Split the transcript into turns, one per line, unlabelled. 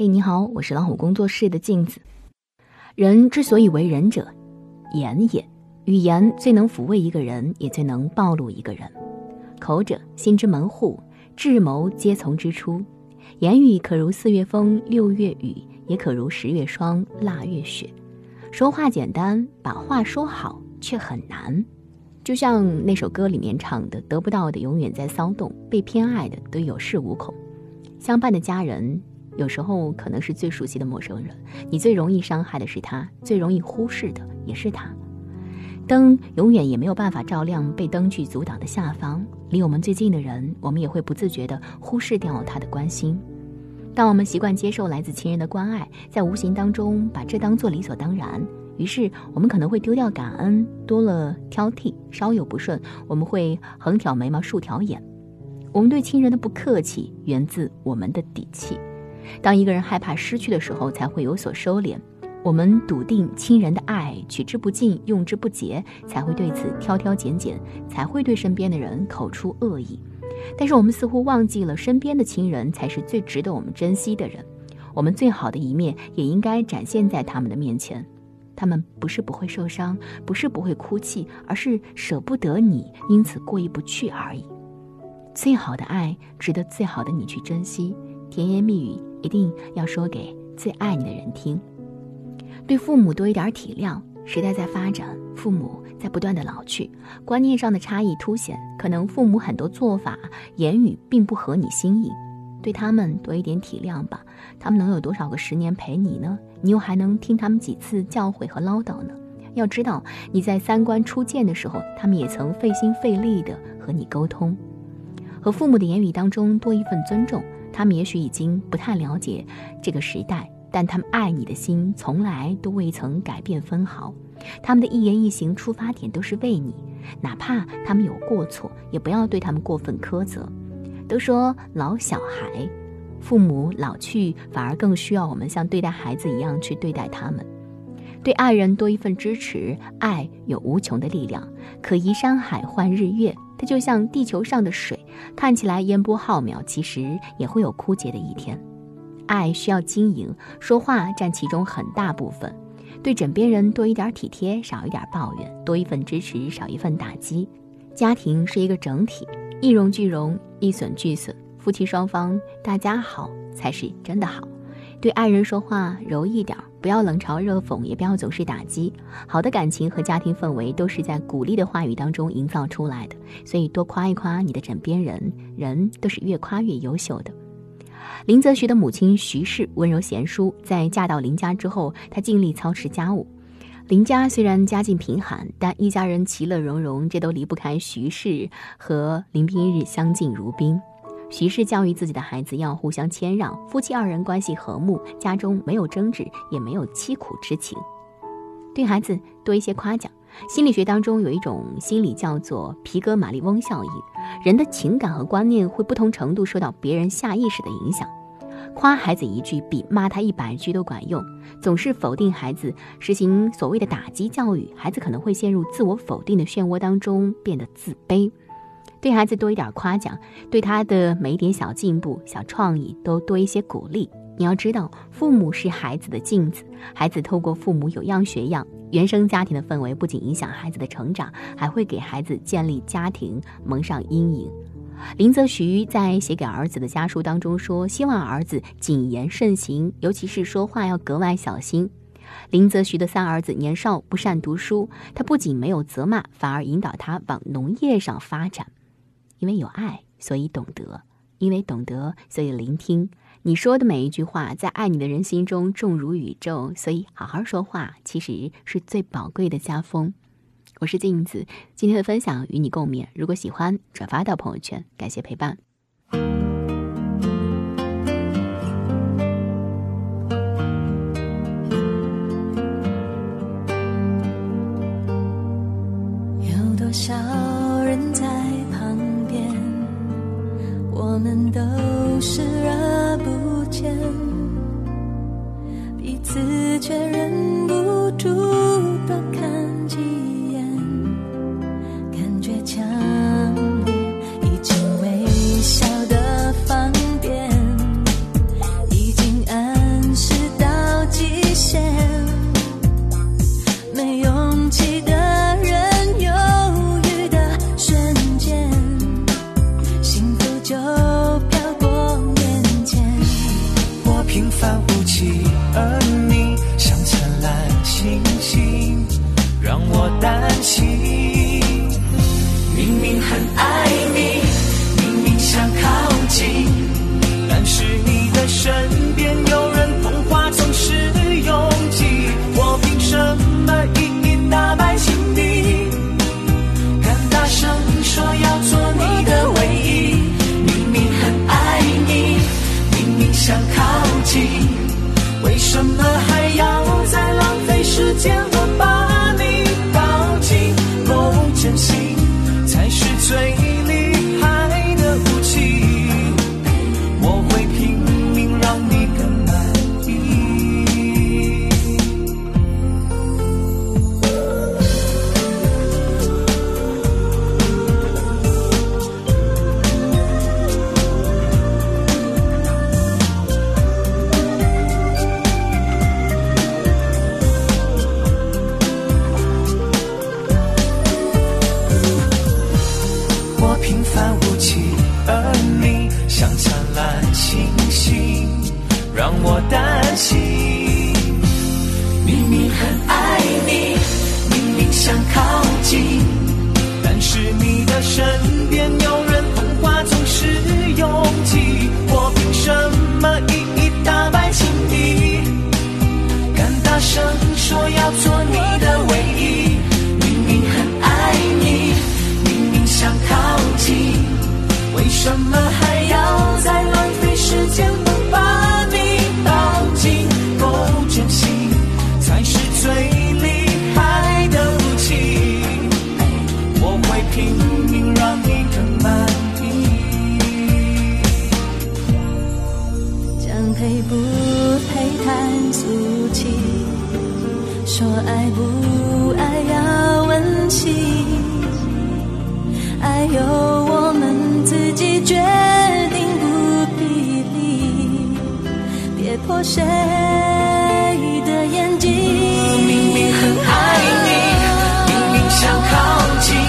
嘿，你好，我是老虎工作室的镜子。人之所以为人者，言也。语言最能抚慰一个人，也最能暴露一个人。口者，心之门户，智谋皆从之出。言语可如四月风，六月雨，也可如十月霜，腊月雪。说话简单，把话说好却很难。就像那首歌里面唱的：“得不到的永远在骚动，被偏爱的都有恃无恐。”相伴的家人。有时候可能是最熟悉的陌生人，你最容易伤害的是他，最容易忽视的也是他。灯永远也没有办法照亮被灯具阻挡的下方，离我们最近的人，我们也会不自觉地忽视掉他的关心。当我们习惯接受来自亲人的关爱，在无形当中把这当做理所当然，于是我们可能会丢掉感恩，多了挑剔，稍有不顺，我们会横挑眉毛竖挑眼。我们对亲人的不客气，源自我们的底气。当一个人害怕失去的时候，才会有所收敛。我们笃定亲人的爱取之不尽，用之不竭，才会对此挑挑拣拣，才会对身边的人口出恶意。但是我们似乎忘记了，身边的亲人才是最值得我们珍惜的人。我们最好的一面也应该展现在他们的面前。他们不是不会受伤，不是不会哭泣，而是舍不得你，因此过意不去而已。最好的爱，值得最好的你去珍惜。甜言蜜语一定要说给最爱你的人听。对父母多一点体谅。时代在发展，父母在不断的老去，观念上的差异凸显。可能父母很多做法、言语并不合你心意，对他们多一点体谅吧。他们能有多少个十年陪你呢？你又还能听他们几次教诲和唠叨呢？要知道，你在三观初见的时候，他们也曾费心费力的和你沟通。和父母的言语当中多一份尊重。他们也许已经不太了解这个时代，但他们爱你的心从来都未曾改变分毫。他们的一言一行出发点都是为你，哪怕他们有过错，也不要对他们过分苛责。都说老小孩，父母老去反而更需要我们像对待孩子一样去对待他们。对爱人多一份支持，爱有无穷的力量，可移山海，换日月。它就像地球上的水，看起来烟波浩渺，其实也会有枯竭的一天。爱需要经营，说话占其中很大部分。对枕边人多一点体贴，少一点抱怨，多一份支持，少一份打击。家庭是一个整体，一荣俱荣，一损俱损。夫妻双方大家好才是真的好。对爱人说话柔一点。不要冷嘲热讽，也不要总是打击。好的感情和家庭氛围都是在鼓励的话语当中营造出来的，所以多夸一夸你的枕边人，人都是越夸越优秀的。林则徐的母亲徐氏温柔贤淑，在嫁到林家之后，她尽力操持家务。林家虽然家境贫寒，但一家人其乐融融，这都离不开徐氏和林彬日相敬如宾。徐氏教育自己的孩子要互相谦让，夫妻二人关系和睦，家中没有争执，也没有凄苦之情。对孩子多一些夸奖。心理学当中有一种心理叫做皮格马利翁效应，人的情感和观念会不同程度受到别人下意识的影响。夸孩子一句比骂他一百句都管用。总是否定孩子，实行所谓的打击教育，孩子可能会陷入自我否定的漩涡当中，变得自卑。对孩子多一点夸奖，对他的每一点小进步、小创意都多一些鼓励。你要知道，父母是孩子的镜子，孩子透过父母有样学样。原生家庭的氛围不仅影响孩子的成长，还会给孩子建立家庭蒙上阴影。林则徐在写给儿子的家书当中说，希望儿子谨言慎行，尤其是说话要格外小心。林则徐的三儿子年少不善读书，他不仅没有责骂，反而引导他往农业上发展。因为有爱，所以懂得；因为懂得，所以聆听。你说的每一句话，在爱你的人心中重如宇宙。所以，好好说话，其实是最宝贵的家风。我是镜子，今天的分享与你共勉。如果喜欢，转发到朋友圈，感谢陪伴。
有多少
关心明明很爱你明明想靠才是最
配不配谈俗气？说爱不爱要问清，爱由我们自己决定，不必理，别破碎。的眼睛，我
明明很爱你，明明想靠近。